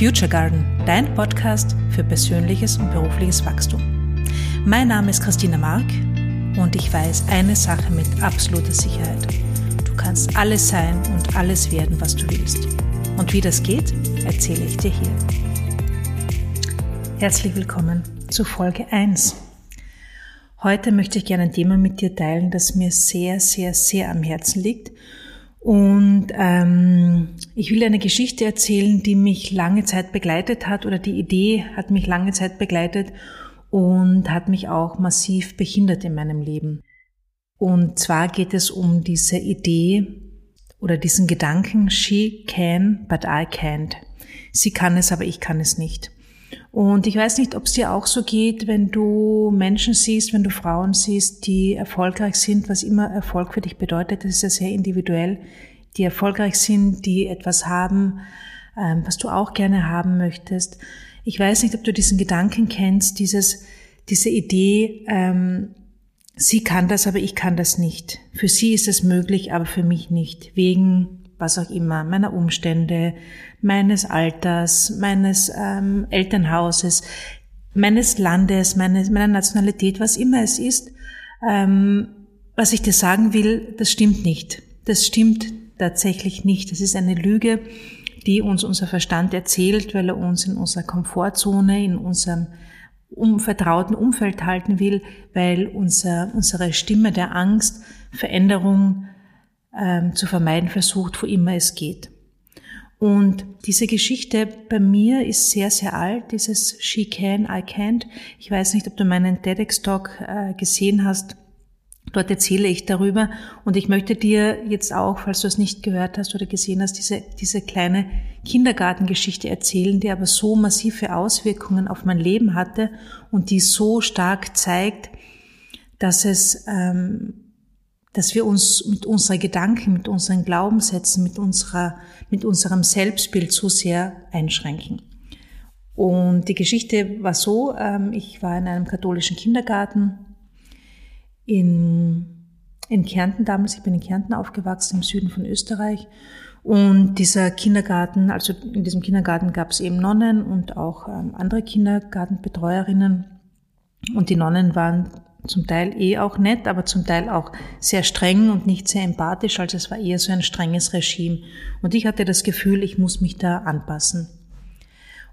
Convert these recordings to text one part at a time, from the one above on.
Future Garden, dein Podcast für persönliches und berufliches Wachstum. Mein Name ist Christina Mark und ich weiß eine Sache mit absoluter Sicherheit. Du kannst alles sein und alles werden, was du willst. Und wie das geht, erzähle ich dir hier. Herzlich willkommen zu Folge 1. Heute möchte ich gerne ein Thema mit dir teilen, das mir sehr, sehr, sehr am Herzen liegt und ähm, ich will eine Geschichte erzählen, die mich lange Zeit begleitet hat oder die Idee hat mich lange Zeit begleitet und hat mich auch massiv behindert in meinem Leben. Und zwar geht es um diese Idee oder diesen Gedanken, she can, but I can't. Sie kann es, aber ich kann es nicht. Und ich weiß nicht, ob es dir auch so geht, wenn du Menschen siehst, wenn du Frauen siehst, die erfolgreich sind, was immer Erfolg für dich bedeutet, das ist ja sehr individuell, die erfolgreich sind, die etwas haben, ähm, was du auch gerne haben möchtest. Ich weiß nicht, ob du diesen Gedanken kennst, dieses, diese Idee, ähm, sie kann das, aber ich kann das nicht. Für sie ist es möglich, aber für mich nicht, wegen was auch immer, meiner Umstände, meines Alters, meines ähm, Elternhauses, meines Landes, meines, meiner Nationalität, was immer es ist. Ähm, was ich dir sagen will, das stimmt nicht. Das stimmt tatsächlich nicht. Das ist eine Lüge, die uns unser Verstand erzählt, weil er uns in unserer Komfortzone, in unserem um vertrauten Umfeld halten will, weil unser, unsere Stimme der Angst Veränderung ähm, zu vermeiden versucht, wo immer es geht. Und diese Geschichte bei mir ist sehr, sehr alt, dieses She Can, I Can't. Ich weiß nicht, ob du meinen TEDx-Talk äh, gesehen hast. Dort erzähle ich darüber und ich möchte dir jetzt auch, falls du es nicht gehört hast oder gesehen hast, diese, diese kleine Kindergartengeschichte erzählen, die aber so massive Auswirkungen auf mein Leben hatte und die so stark zeigt, dass es ähm, dass wir uns mit unserer Gedanken, mit unseren Glaubenssätzen, mit unserer, mit unserem Selbstbild zu sehr einschränken. Und die Geschichte war so, ähm, ich war in einem katholischen Kindergarten in, in Kärnten damals, ich bin in Kärnten aufgewachsen, im Süden von Österreich. Und dieser Kindergarten, also in diesem Kindergarten gab es eben Nonnen und auch ähm, andere Kindergartenbetreuerinnen. Und die Nonnen waren zum Teil eh auch nett, aber zum Teil auch sehr streng und nicht sehr empathisch. Also es war eher so ein strenges Regime. Und ich hatte das Gefühl, ich muss mich da anpassen.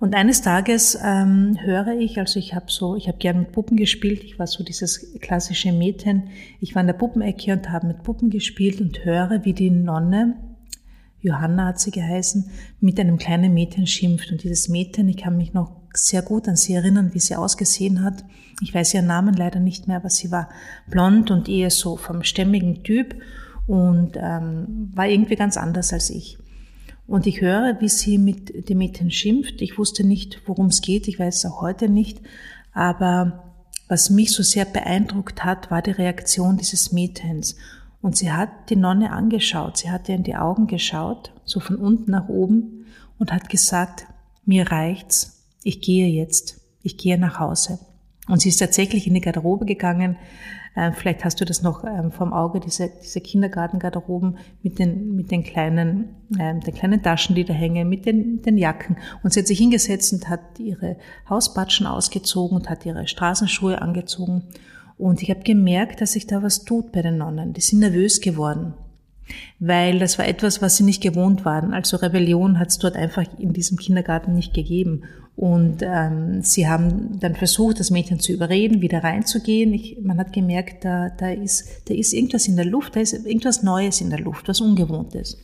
Und eines Tages ähm, höre ich, also ich habe so, ich habe gern mit Puppen gespielt. Ich war so dieses klassische Mädchen. Ich war in der Puppenecke und habe mit Puppen gespielt und höre, wie die Nonne Johanna hat sie geheißen, mit einem kleinen Mädchen schimpft. Und dieses Mädchen, ich kann mich noch sehr gut an sie erinnern, wie sie ausgesehen hat. Ich weiß ihren Namen leider nicht mehr, aber sie war blond und eher so vom stämmigen Typ und ähm, war irgendwie ganz anders als ich. Und ich höre, wie sie mit dem Mädchen schimpft. Ich wusste nicht, worum es geht. Ich weiß es auch heute nicht. Aber was mich so sehr beeindruckt hat, war die Reaktion dieses Mädchens. Und sie hat die Nonne angeschaut. Sie hat ihr in die Augen geschaut, so von unten nach oben und hat gesagt, mir reicht's ich gehe jetzt, ich gehe nach Hause. Und sie ist tatsächlich in die Garderobe gegangen. Äh, vielleicht hast du das noch ähm, vom Auge, diese, diese Kindergartengarderoben mit den, mit den kleinen, ähm, den kleinen Taschen, die da hängen, mit den, den Jacken. Und sie hat sich hingesetzt und hat ihre Hauspatschen ausgezogen und hat ihre Straßenschuhe angezogen. Und ich habe gemerkt, dass sich da was tut bei den Nonnen. Die sind nervös geworden weil das war etwas, was sie nicht gewohnt waren. Also Rebellion hat es dort einfach in diesem Kindergarten nicht gegeben. Und ähm, sie haben dann versucht, das Mädchen zu überreden, wieder reinzugehen. Ich, man hat gemerkt, da, da, ist, da ist irgendwas in der Luft, da ist irgendwas Neues in der Luft, was Ungewohntes.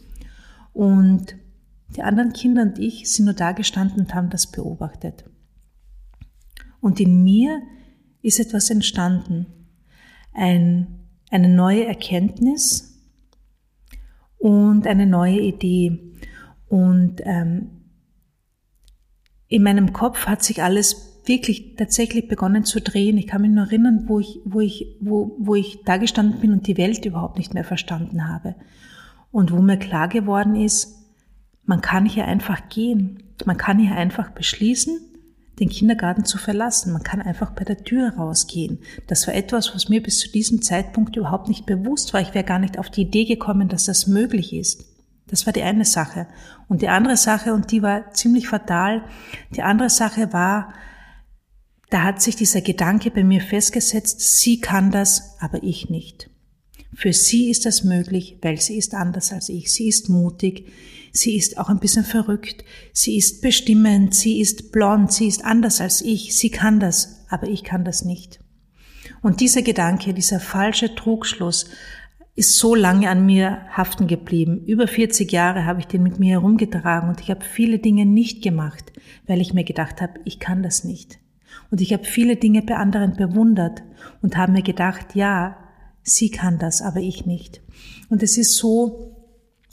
Und die anderen Kinder und ich sind nur da gestanden und haben das beobachtet. Und in mir ist etwas entstanden. Ein, eine neue Erkenntnis, und eine neue Idee. Und ähm, in meinem Kopf hat sich alles wirklich tatsächlich begonnen zu drehen. Ich kann mich nur erinnern, wo ich, wo ich, wo, wo ich da gestanden bin und die Welt überhaupt nicht mehr verstanden habe. Und wo mir klar geworden ist, man kann hier einfach gehen. Man kann hier einfach beschließen, den Kindergarten zu verlassen. Man kann einfach bei der Tür rausgehen. Das war etwas, was mir bis zu diesem Zeitpunkt überhaupt nicht bewusst war. Ich wäre gar nicht auf die Idee gekommen, dass das möglich ist. Das war die eine Sache. Und die andere Sache, und die war ziemlich fatal, die andere Sache war, da hat sich dieser Gedanke bei mir festgesetzt, sie kann das, aber ich nicht. Für sie ist das möglich, weil sie ist anders als ich. Sie ist mutig, sie ist auch ein bisschen verrückt, sie ist bestimmend, sie ist blond, sie ist anders als ich. Sie kann das, aber ich kann das nicht. Und dieser Gedanke, dieser falsche Trugschluss ist so lange an mir haften geblieben. Über 40 Jahre habe ich den mit mir herumgetragen und ich habe viele Dinge nicht gemacht, weil ich mir gedacht habe, ich kann das nicht. Und ich habe viele Dinge bei anderen bewundert und habe mir gedacht, ja, sie kann das, aber ich nicht. Und es ist so,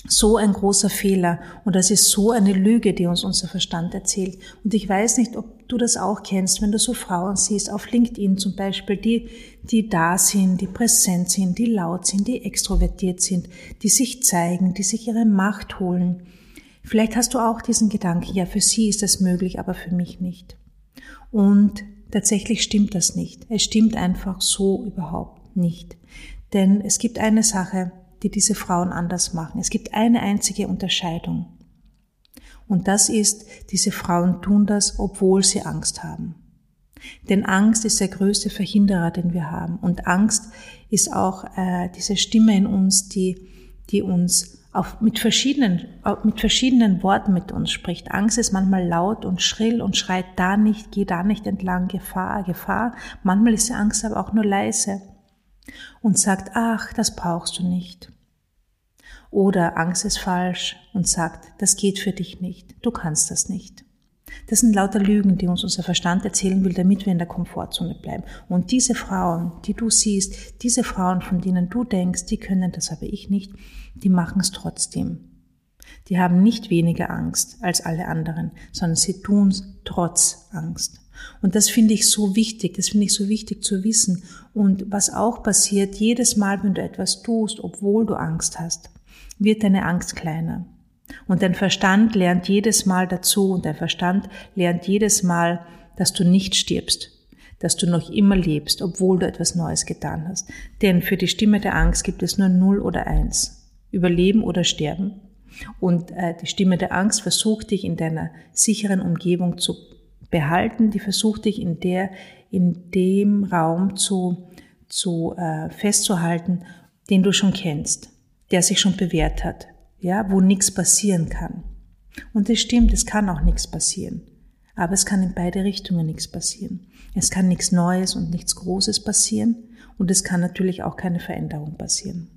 so ein großer Fehler und das ist so eine Lüge, die uns unser Verstand erzählt. Und ich weiß nicht, ob du das auch kennst, wenn du so Frauen siehst, auf LinkedIn zum Beispiel, die, die da sind, die präsent sind, die laut sind, die extrovertiert sind, die sich zeigen, die sich ihre Macht holen. Vielleicht hast du auch diesen Gedanken, ja, für sie ist das möglich, aber für mich nicht. Und tatsächlich stimmt das nicht. Es stimmt einfach so überhaupt nicht. Denn es gibt eine Sache, die diese Frauen anders machen. Es gibt eine einzige Unterscheidung. Und das ist, diese Frauen tun das, obwohl sie Angst haben. Denn Angst ist der größte Verhinderer, den wir haben. Und Angst ist auch äh, diese Stimme in uns, die, die uns auf, mit, verschiedenen, mit verschiedenen Worten mit uns spricht. Angst ist manchmal laut und schrill und schreit da nicht, geh da nicht entlang, Gefahr, Gefahr. Manchmal ist die Angst aber auch nur leise und sagt, ach, das brauchst du nicht. Oder Angst ist falsch und sagt, das geht für dich nicht, du kannst das nicht. Das sind lauter Lügen, die uns unser Verstand erzählen will, damit wir in der Komfortzone bleiben. Und diese Frauen, die du siehst, diese Frauen, von denen du denkst, die können das aber ich nicht, die machen es trotzdem. Die haben nicht weniger Angst als alle anderen, sondern sie tun es trotz Angst. Und das finde ich so wichtig, das finde ich so wichtig zu wissen. Und was auch passiert, jedes Mal, wenn du etwas tust, obwohl du Angst hast, wird deine Angst kleiner. Und dein Verstand lernt jedes Mal dazu und dein Verstand lernt jedes Mal, dass du nicht stirbst, dass du noch immer lebst, obwohl du etwas Neues getan hast. Denn für die Stimme der Angst gibt es nur Null oder Eins. Überleben oder sterben. Und äh, die Stimme der Angst versucht dich in deiner sicheren Umgebung zu behalten, die versucht dich in der, in dem Raum zu, zu äh, festzuhalten, den du schon kennst, der sich schon bewährt hat, ja, wo nichts passieren kann. Und es stimmt, es kann auch nichts passieren. Aber es kann in beide Richtungen nichts passieren. Es kann nichts Neues und nichts Großes passieren und es kann natürlich auch keine Veränderung passieren.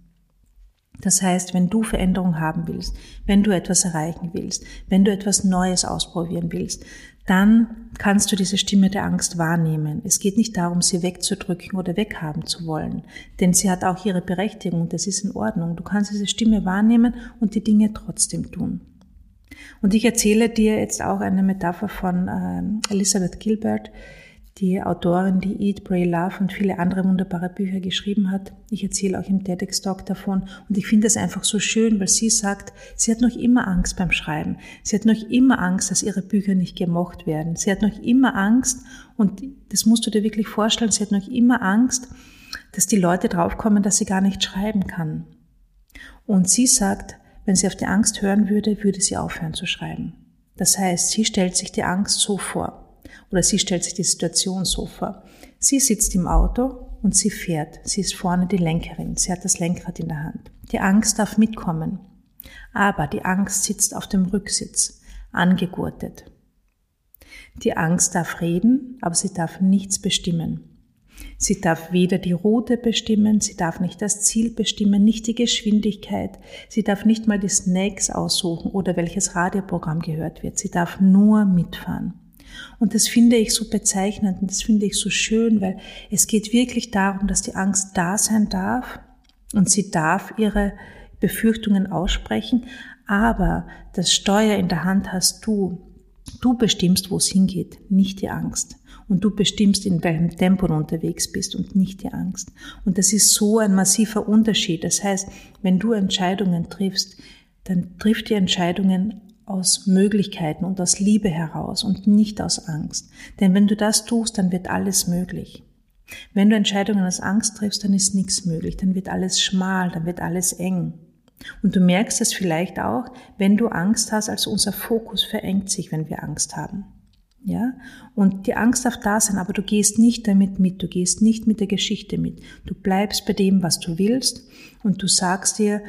Das heißt, wenn du Veränderung haben willst, wenn du etwas erreichen willst, wenn du etwas Neues ausprobieren willst, dann kannst du diese Stimme der Angst wahrnehmen. Es geht nicht darum, sie wegzudrücken oder weghaben zu wollen, denn sie hat auch ihre Berechtigung, das ist in Ordnung. Du kannst diese Stimme wahrnehmen und die Dinge trotzdem tun. Und ich erzähle dir jetzt auch eine Metapher von äh, Elizabeth Gilbert, die Autorin, die Eat, Pray, Love und viele andere wunderbare Bücher geschrieben hat. Ich erzähle auch im TEDx-Talk davon und ich finde es einfach so schön, weil sie sagt, sie hat noch immer Angst beim Schreiben. Sie hat noch immer Angst, dass ihre Bücher nicht gemocht werden. Sie hat noch immer Angst und das musst du dir wirklich vorstellen, sie hat noch immer Angst, dass die Leute draufkommen, dass sie gar nicht schreiben kann. Und sie sagt, wenn sie auf die Angst hören würde, würde sie aufhören zu schreiben. Das heißt, sie stellt sich die Angst so vor. Oder sie stellt sich die Situation so vor. Sie sitzt im Auto und sie fährt. Sie ist vorne die Lenkerin. Sie hat das Lenkrad in der Hand. Die Angst darf mitkommen. Aber die Angst sitzt auf dem Rücksitz, angegurtet. Die Angst darf reden, aber sie darf nichts bestimmen. Sie darf weder die Route bestimmen, sie darf nicht das Ziel bestimmen, nicht die Geschwindigkeit, sie darf nicht mal die Snacks aussuchen oder welches Radioprogramm gehört wird, sie darf nur mitfahren. Und das finde ich so bezeichnend und das finde ich so schön, weil es geht wirklich darum, dass die Angst da sein darf und sie darf ihre Befürchtungen aussprechen, aber das Steuer in der Hand hast du. Du bestimmst, wo es hingeht, nicht die Angst. Und du bestimmst, in welchem Tempo du unterwegs bist und nicht die Angst. Und das ist so ein massiver Unterschied. Das heißt, wenn du Entscheidungen triffst, dann triff die Entscheidungen aus Möglichkeiten und aus Liebe heraus und nicht aus Angst. Denn wenn du das tust, dann wird alles möglich. Wenn du Entscheidungen aus Angst triffst, dann ist nichts möglich, dann wird alles schmal, dann wird alles eng. Und du merkst es vielleicht auch, wenn du Angst hast, also unser Fokus verengt sich, wenn wir Angst haben. Ja? Und die Angst darf da sein, aber du gehst nicht damit mit, du gehst nicht mit der Geschichte mit. Du bleibst bei dem, was du willst und du sagst dir,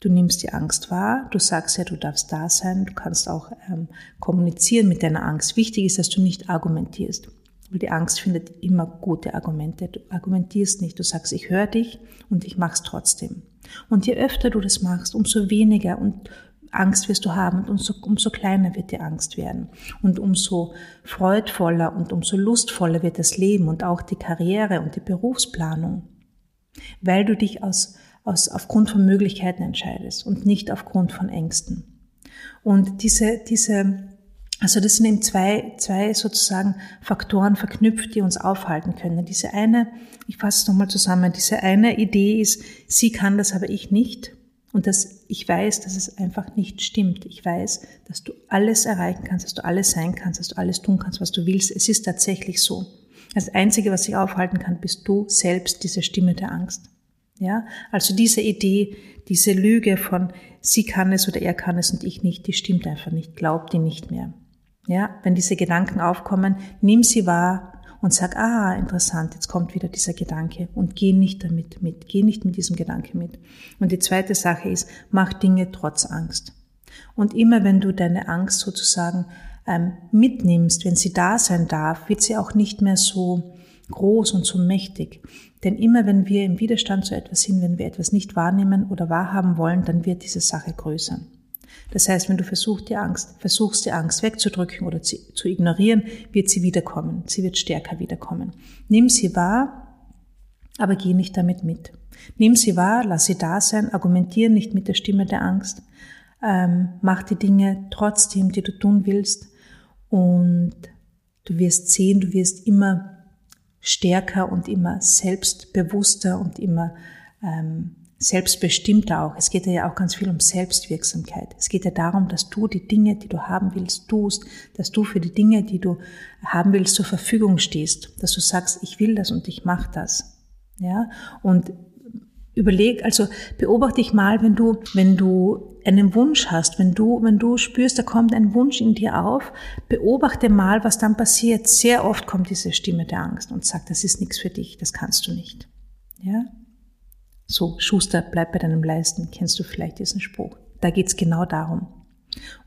du nimmst die Angst wahr, du sagst ja, du darfst da sein, du kannst auch ähm, kommunizieren mit deiner Angst. Wichtig ist, dass du nicht argumentierst. Weil die Angst findet immer gute Argumente. Du argumentierst nicht, du sagst, ich höre dich und ich mach's trotzdem. Und je öfter du das machst, umso weniger und Angst wirst du haben und umso, umso kleiner wird die Angst werden. Und umso freudvoller und umso lustvoller wird das Leben und auch die Karriere und die Berufsplanung. Weil du dich aus, aus, aufgrund von Möglichkeiten entscheidest und nicht aufgrund von Ängsten. Und diese, diese, also das sind eben zwei, zwei sozusagen Faktoren verknüpft, die uns aufhalten können. Diese eine, ich fasse es nochmal zusammen, diese eine Idee ist, sie kann das, aber ich nicht. Und dass ich weiß, dass es einfach nicht stimmt. Ich weiß, dass du alles erreichen kannst, dass du alles sein kannst, dass du alles tun kannst, was du willst. Es ist tatsächlich so. Das Einzige, was sich aufhalten kann, bist du selbst, diese Stimme der Angst. Ja, also diese Idee, diese Lüge von sie kann es oder er kann es und ich nicht, die stimmt einfach nicht. Glaub die nicht mehr. Ja, wenn diese Gedanken aufkommen, nimm sie wahr, und sag, ah, interessant, jetzt kommt wieder dieser Gedanke und geh nicht damit mit, geh nicht mit diesem Gedanke mit. Und die zweite Sache ist, mach Dinge trotz Angst. Und immer wenn du deine Angst sozusagen ähm, mitnimmst, wenn sie da sein darf, wird sie auch nicht mehr so groß und so mächtig. Denn immer wenn wir im Widerstand zu etwas sind, wenn wir etwas nicht wahrnehmen oder wahrhaben wollen, dann wird diese Sache größer. Das heißt, wenn du versuchst, die Angst, versuchst, die Angst wegzudrücken oder zu, ignorieren, wird sie wiederkommen. Sie wird stärker wiederkommen. Nimm sie wahr, aber geh nicht damit mit. Nimm sie wahr, lass sie da sein, argumentiere nicht mit der Stimme der Angst, ähm, mach die Dinge trotzdem, die du tun willst und du wirst sehen, du wirst immer stärker und immer selbstbewusster und immer ähm, selbstbestimmter auch. Es geht ja auch ganz viel um Selbstwirksamkeit. Es geht ja darum, dass du die Dinge, die du haben willst, tust, dass du für die Dinge, die du haben willst, zur Verfügung stehst, dass du sagst, ich will das und ich mache das. Ja? Und überleg, also beobachte dich mal, wenn du, wenn du einen Wunsch hast, wenn du, wenn du spürst, da kommt ein Wunsch in dir auf, beobachte mal, was dann passiert. Sehr oft kommt diese Stimme der Angst und sagt, das ist nichts für dich, das kannst du nicht. Ja? So, Schuster, bleib bei deinem Leisten, kennst du vielleicht diesen Spruch. Da geht's genau darum.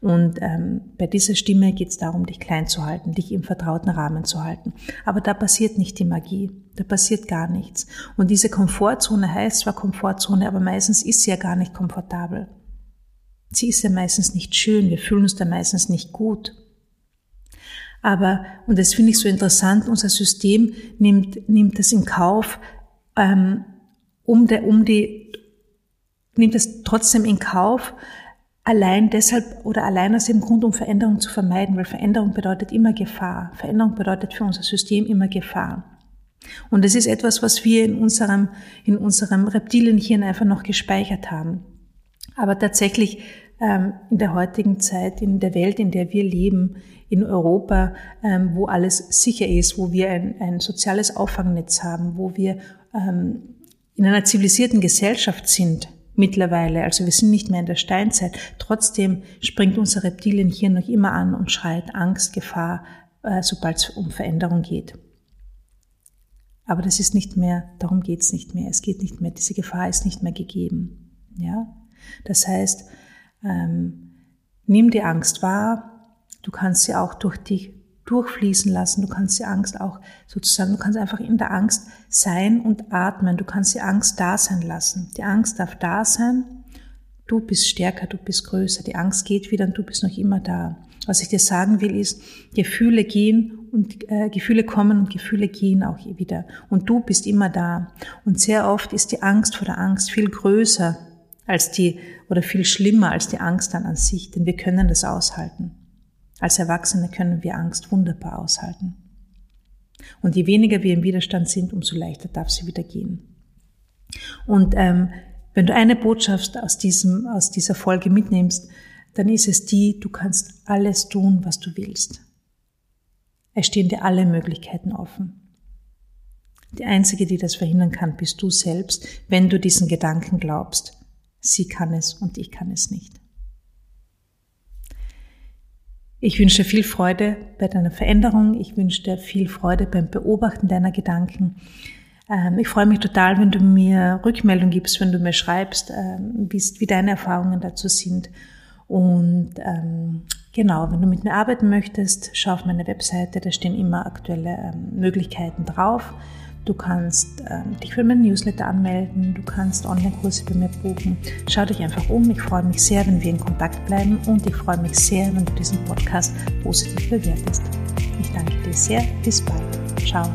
Und ähm, bei dieser Stimme geht's darum, dich klein zu halten, dich im vertrauten Rahmen zu halten. Aber da passiert nicht die Magie, da passiert gar nichts. Und diese Komfortzone heißt zwar Komfortzone, aber meistens ist sie ja gar nicht komfortabel. Sie ist ja meistens nicht schön, wir fühlen uns da meistens nicht gut. Aber, und das finde ich so interessant, unser System nimmt, nimmt das in Kauf, ähm, um, der, um die, nimmt es trotzdem in Kauf, allein deshalb oder allein aus dem Grund, um Veränderung zu vermeiden, weil Veränderung bedeutet immer Gefahr. Veränderung bedeutet für unser System immer Gefahr. Und das ist etwas, was wir in unserem, in unserem Reptilienhirn einfach noch gespeichert haben. Aber tatsächlich ähm, in der heutigen Zeit, in der Welt, in der wir leben, in Europa, ähm, wo alles sicher ist, wo wir ein, ein soziales Auffangnetz haben, wo wir ähm, in einer zivilisierten Gesellschaft sind mittlerweile, also wir sind nicht mehr in der Steinzeit, trotzdem springt unser Reptilienhirn noch immer an und schreit Angst, Gefahr, äh, sobald es um Veränderung geht. Aber das ist nicht mehr, darum geht es nicht mehr. Es geht nicht mehr, diese Gefahr ist nicht mehr gegeben. Ja? Das heißt, ähm, nimm die Angst wahr, du kannst sie auch durch die durchfließen lassen. Du kannst die Angst auch sozusagen, du kannst einfach in der Angst sein und atmen. Du kannst die Angst da sein lassen. Die Angst darf da sein. Du bist stärker, du bist größer. Die Angst geht wieder und du bist noch immer da. Was ich dir sagen will, ist, Gefühle gehen und äh, Gefühle kommen und Gefühle gehen auch wieder. Und du bist immer da. Und sehr oft ist die Angst vor der Angst viel größer als die oder viel schlimmer als die Angst dann an sich, denn wir können das aushalten. Als Erwachsene können wir Angst wunderbar aushalten. Und je weniger wir im Widerstand sind, umso leichter darf sie wieder gehen. Und ähm, wenn du eine Botschaft aus, diesem, aus dieser Folge mitnimmst, dann ist es die, du kannst alles tun, was du willst. Es stehen dir alle Möglichkeiten offen. Die einzige, die das verhindern kann, bist du selbst, wenn du diesen Gedanken glaubst. Sie kann es und ich kann es nicht. Ich wünsche dir viel Freude bei deiner Veränderung. Ich wünsche dir viel Freude beim Beobachten deiner Gedanken. Ähm, ich freue mich total, wenn du mir Rückmeldung gibst, wenn du mir schreibst, ähm, wie deine Erfahrungen dazu sind. Und ähm, genau, wenn du mit mir arbeiten möchtest, schau auf meine Webseite, da stehen immer aktuelle Möglichkeiten drauf. Du kannst ähm, dich für meinen Newsletter anmelden, du kannst Online-Kurse bei mir buchen. Schau dich einfach um. Ich freue mich sehr, wenn wir in Kontakt bleiben und ich freue mich sehr, wenn du diesen Podcast positiv bewertest. Ich danke dir sehr. Bis bald. Ciao.